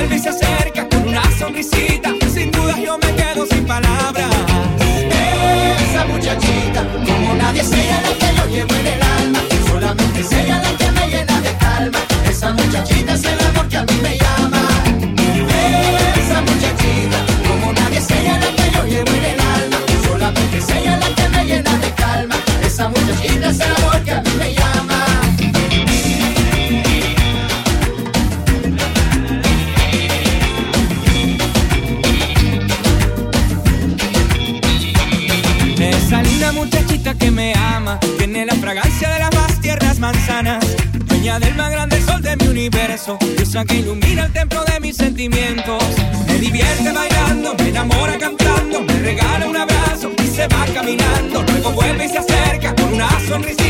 Vuelves brisa que ilumina el templo de mis sentimientos. Me divierte bailando, me enamora cantando, me regala un abrazo y se va caminando. Luego vuelve y se acerca con una sonrisita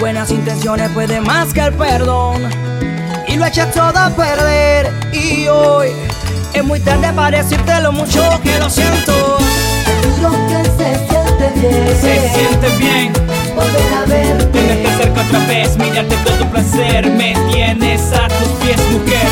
buenas intenciones pueden más que el perdón. Y lo eché todo a perder. Y hoy es muy tarde para decirte lo mucho que lo siento. Lo que se siente bien. Se siente bien. Volver a verte. Tenerte cerca otra vez, mirarte todo tu placer. Me tienes a tus pies, mujer.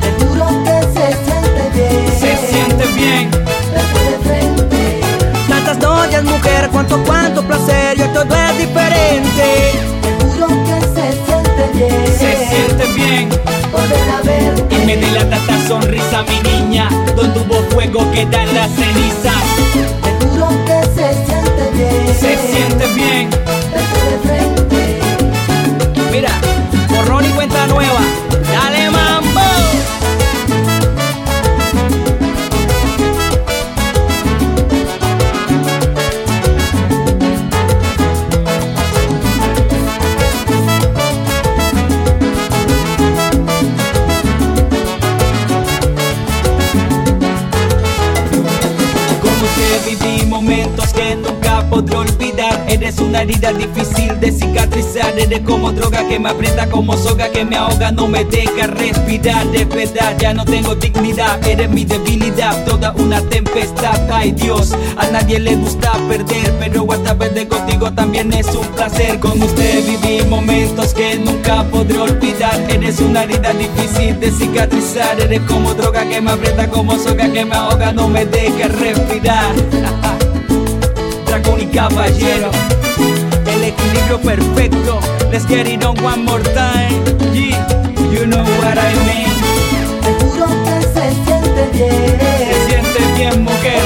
Te juro que se siente bien. Se siente bien. De frente. Tantas noches, mujer, cuánto, cuánto placer. Y hoy todo es diferente. Juro que se siente bien. Se siente bien. Volver a verte. Y me delata esta sonrisa, mi niña. Donde hubo fuego quedan las cenizas. Te juro que se siente bien. Se siente bien. Verte de frente. Mira, borrón y cuenta nueva. Dale mambo. Olvidar. Eres una herida difícil de cicatrizar. Eres como droga que me aprieta, como soga que me ahoga, no me deja respirar. De verdad, ya no tengo dignidad. Eres mi debilidad, toda una tempestad. Ay Dios, a nadie le gusta perder, pero hasta perder contigo también es un placer. Con usted viví momentos que nunca podré olvidar. Eres una herida difícil de cicatrizar. Eres como droga que me aprieta, como soga que me ahoga, no me deja respirar. Caballero, el equilibrio perfecto. Let's get it on one more time. Yeah, you know what I mean. Te juro que se siente Se bien. siente bien, mujer.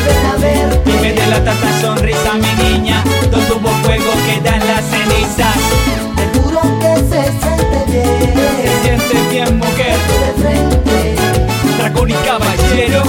Y me delata esta sonrisa, mi niña. Donde tuvo fuego quedan las cenizas. Te juro que se siente Se bien. siente bien, mujer. De frente. Dragón y caballero.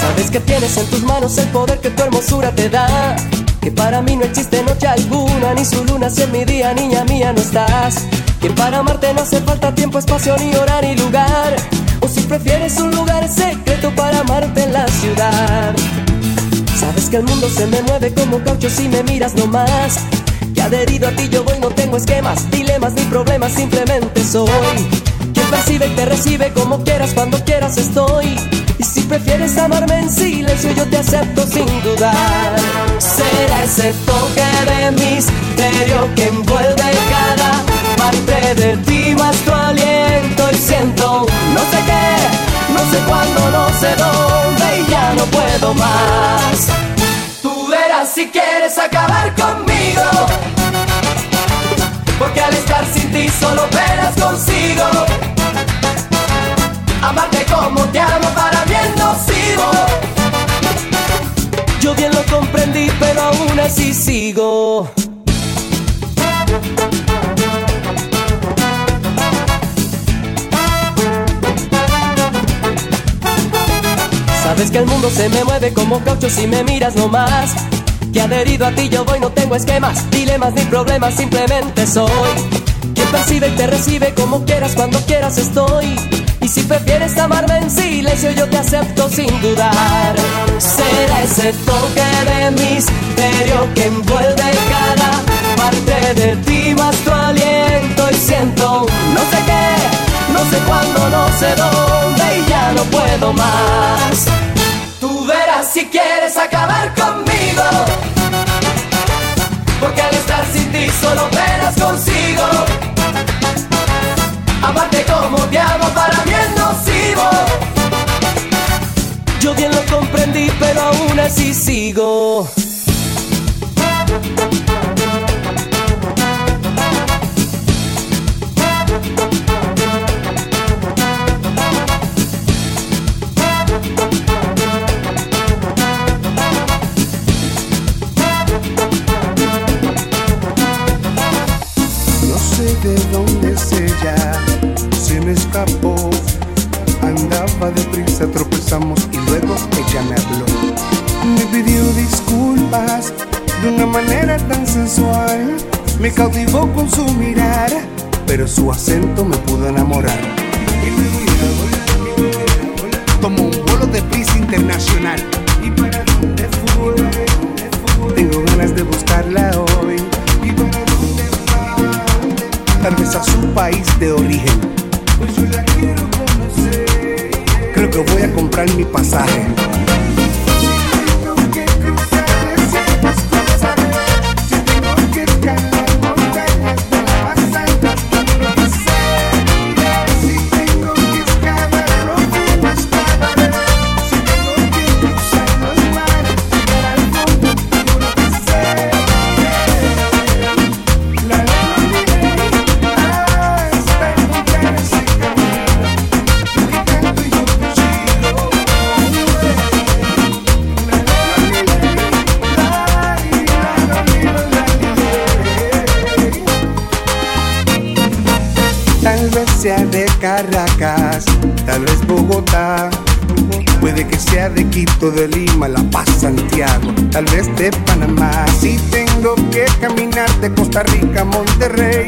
Sabes que tienes en tus manos el poder que tu hermosura te da. Que para mí no existe noche alguna, ni su luna si en mi día, niña mía, no estás. Que para amarte no hace falta tiempo, espacio, ni hora, ni lugar. O si prefieres un lugar secreto para amarte en la ciudad. Sabes que el mundo se me mueve como caucho si me miras nomás. Que adherido a ti yo voy, no tengo esquemas, dilemas ni problemas, simplemente soy. Quien percibe y te recibe como quieras, cuando quieras estoy. Y si prefieres amarme en silencio, yo te acepto sin dudar. Será ese toque de misterio que envuelve cada parte de ti, más tu aliento. Y siento no sé qué, sé cuándo, no sé dónde, y ya no puedo más. Tú verás si quieres acabar conmigo. Porque al estar sin ti solo penas consigo. Amarte como te amo para bien nocivo. Yo bien lo comprendí, pero aún así sigo. Sabes que el mundo se me mueve como caucho si me miras nomás. Que adherido a ti yo voy, no tengo esquemas, dilemas ni problemas, simplemente soy. Quien percibe y te recibe como quieras, cuando quieras estoy. Y si prefieres amarme en silencio, yo te acepto sin dudar. Será ese toque de misterio que envuelve cada parte de ti, más tu aliento. Y siento no sé qué, no sé cuándo, no sé dónde, y ya no puedo más. Tú verás si quieres acabar conmigo. Porque al estar sin ti solo penas consigo. Amarte como te amo para mí es nocivo. Yo bien lo comprendí, pero aún así sigo. Pero su Caracas, tal vez Bogotá. Puede que sea de Quito, de Lima, La Paz, Santiago, tal vez de Panamá. Si tengo que caminar de Costa Rica a Monterrey,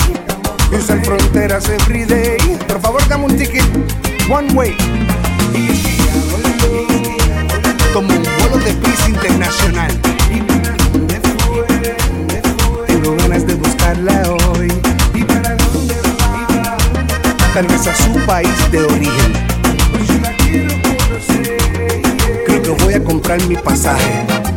cruzar fronteras everyday. Por favor, dame un ticket, one way. Como un vuelo de prisa internacional. Tengo ganas de buscarla hoy. Vez a su país de origen. Creo que voy a comprar mi pasaje.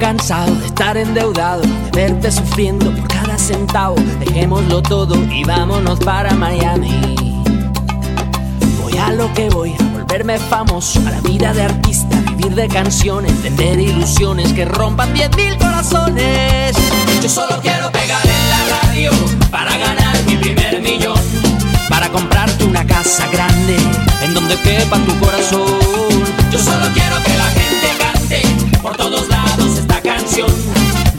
Cansado de estar endeudado, de verte sufriendo por cada centavo. Dejémoslo todo y vámonos para Miami. Voy a lo que voy, a volverme famoso, a la vida de artista, vivir de canciones, vender ilusiones que rompan 10.000 corazones. Yo solo quiero pegar en la radio para ganar mi primer millón. Para comprarte una casa grande en donde quepa tu corazón. Yo solo quiero que la gente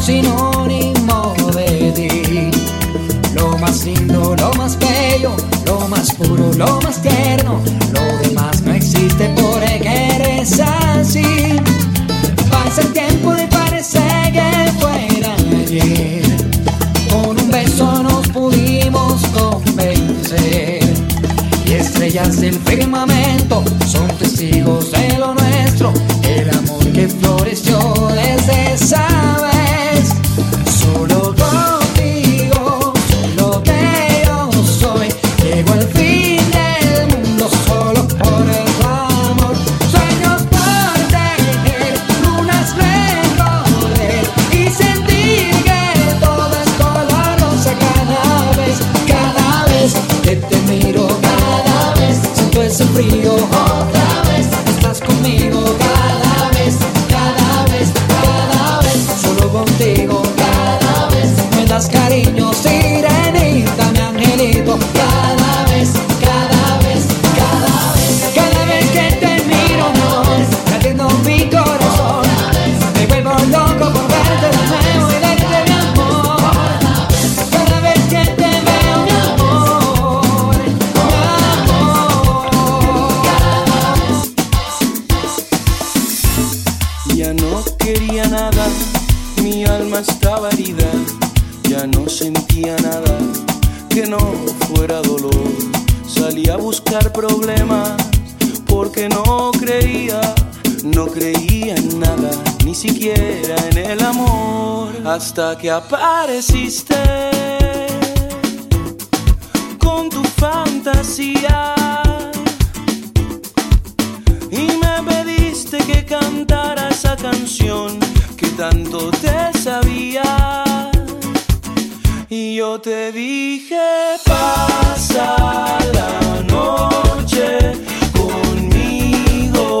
sinónimo de ti. Lo más lindo, lo más bello, lo más puro, lo más tierno. Lo demás no existe porque eres así. Pasa el tiempo y parece que fuera ayer. Con un beso nos pudimos convencer. Y estrellas del firmamento son tus creía en nada, ni siquiera en el amor, hasta que apareciste con tu fantasía y me pediste que cantara esa canción que tanto te sabía. Y yo te dije, pasa la noche conmigo.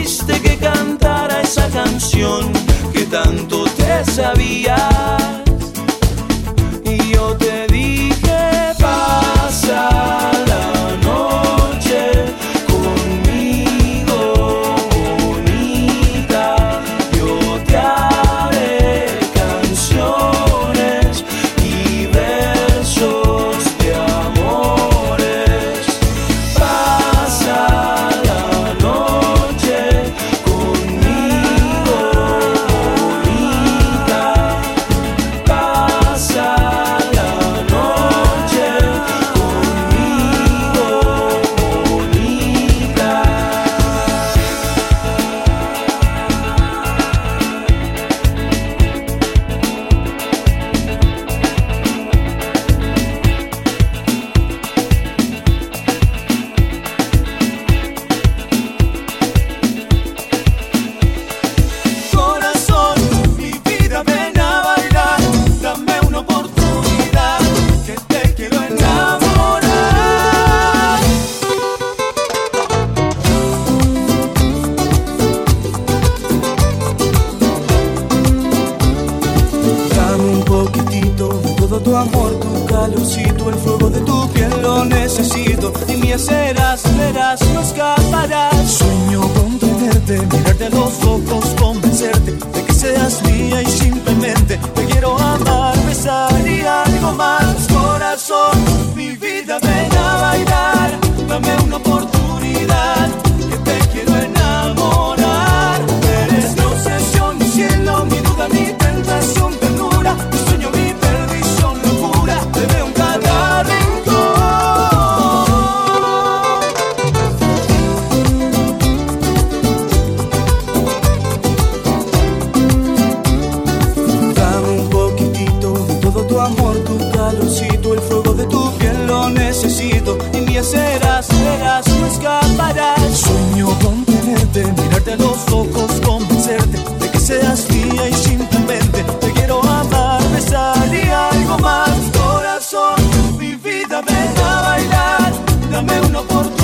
pediste que cantara esa canción que tanto te sabía. Dame una oportunidad.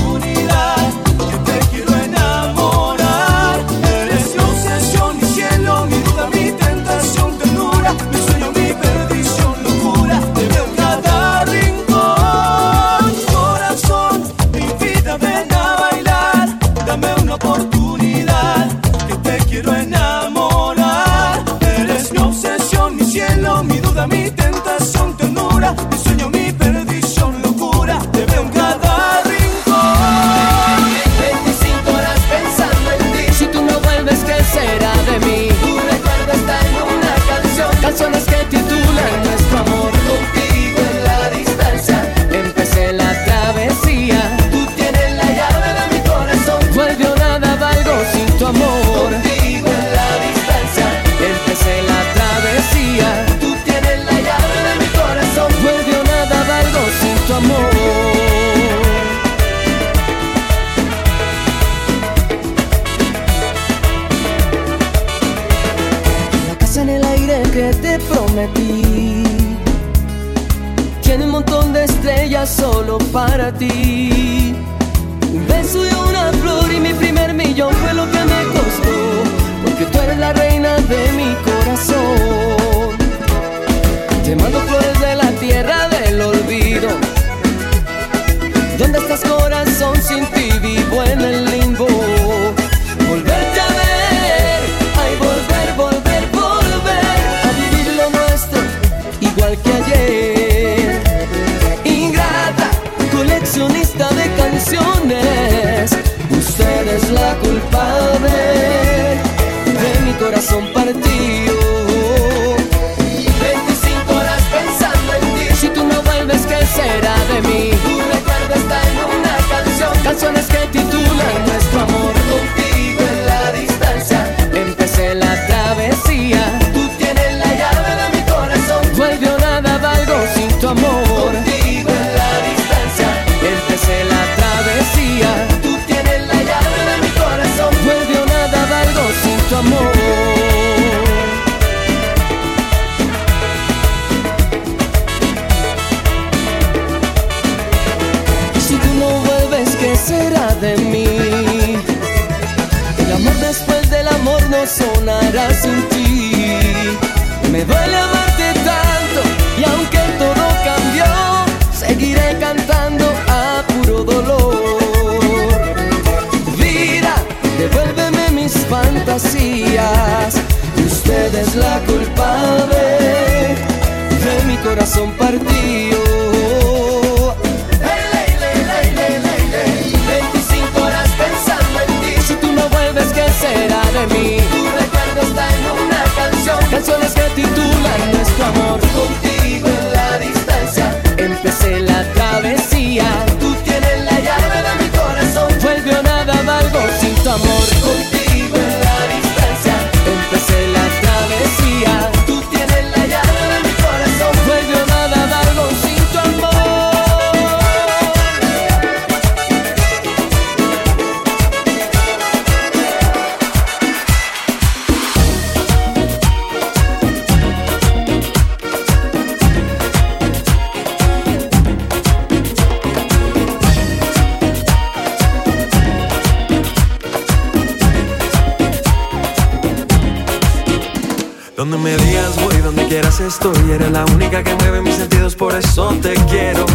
Donde me digas voy, donde quieras estoy. Eres la única que mueve mis sentidos, por eso te quiero.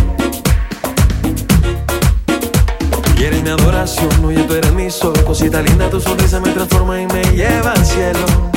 Quieres mi adoración, oye, tú eres mi sol. Cosita linda, tu sonrisa me transforma y me lleva al cielo.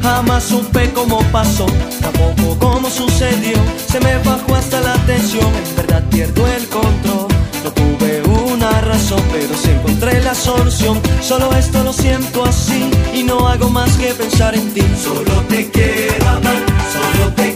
Jamás supe cómo pasó, tampoco cómo sucedió, se me bajó hasta la tensión, en verdad pierdo el control, no tuve una razón, pero sí encontré la solución, solo esto lo siento así y no hago más que pensar en ti, solo te quiero amar, solo te quiero.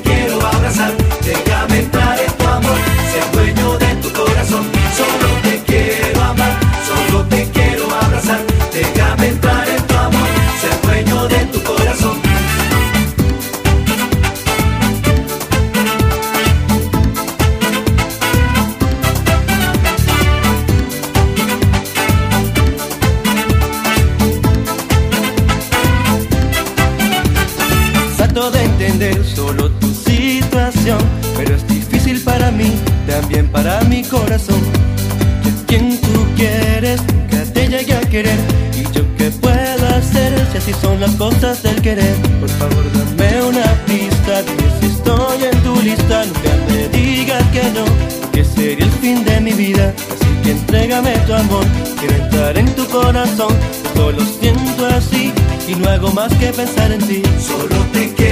hago más que pensar en ti. Solo te quiero.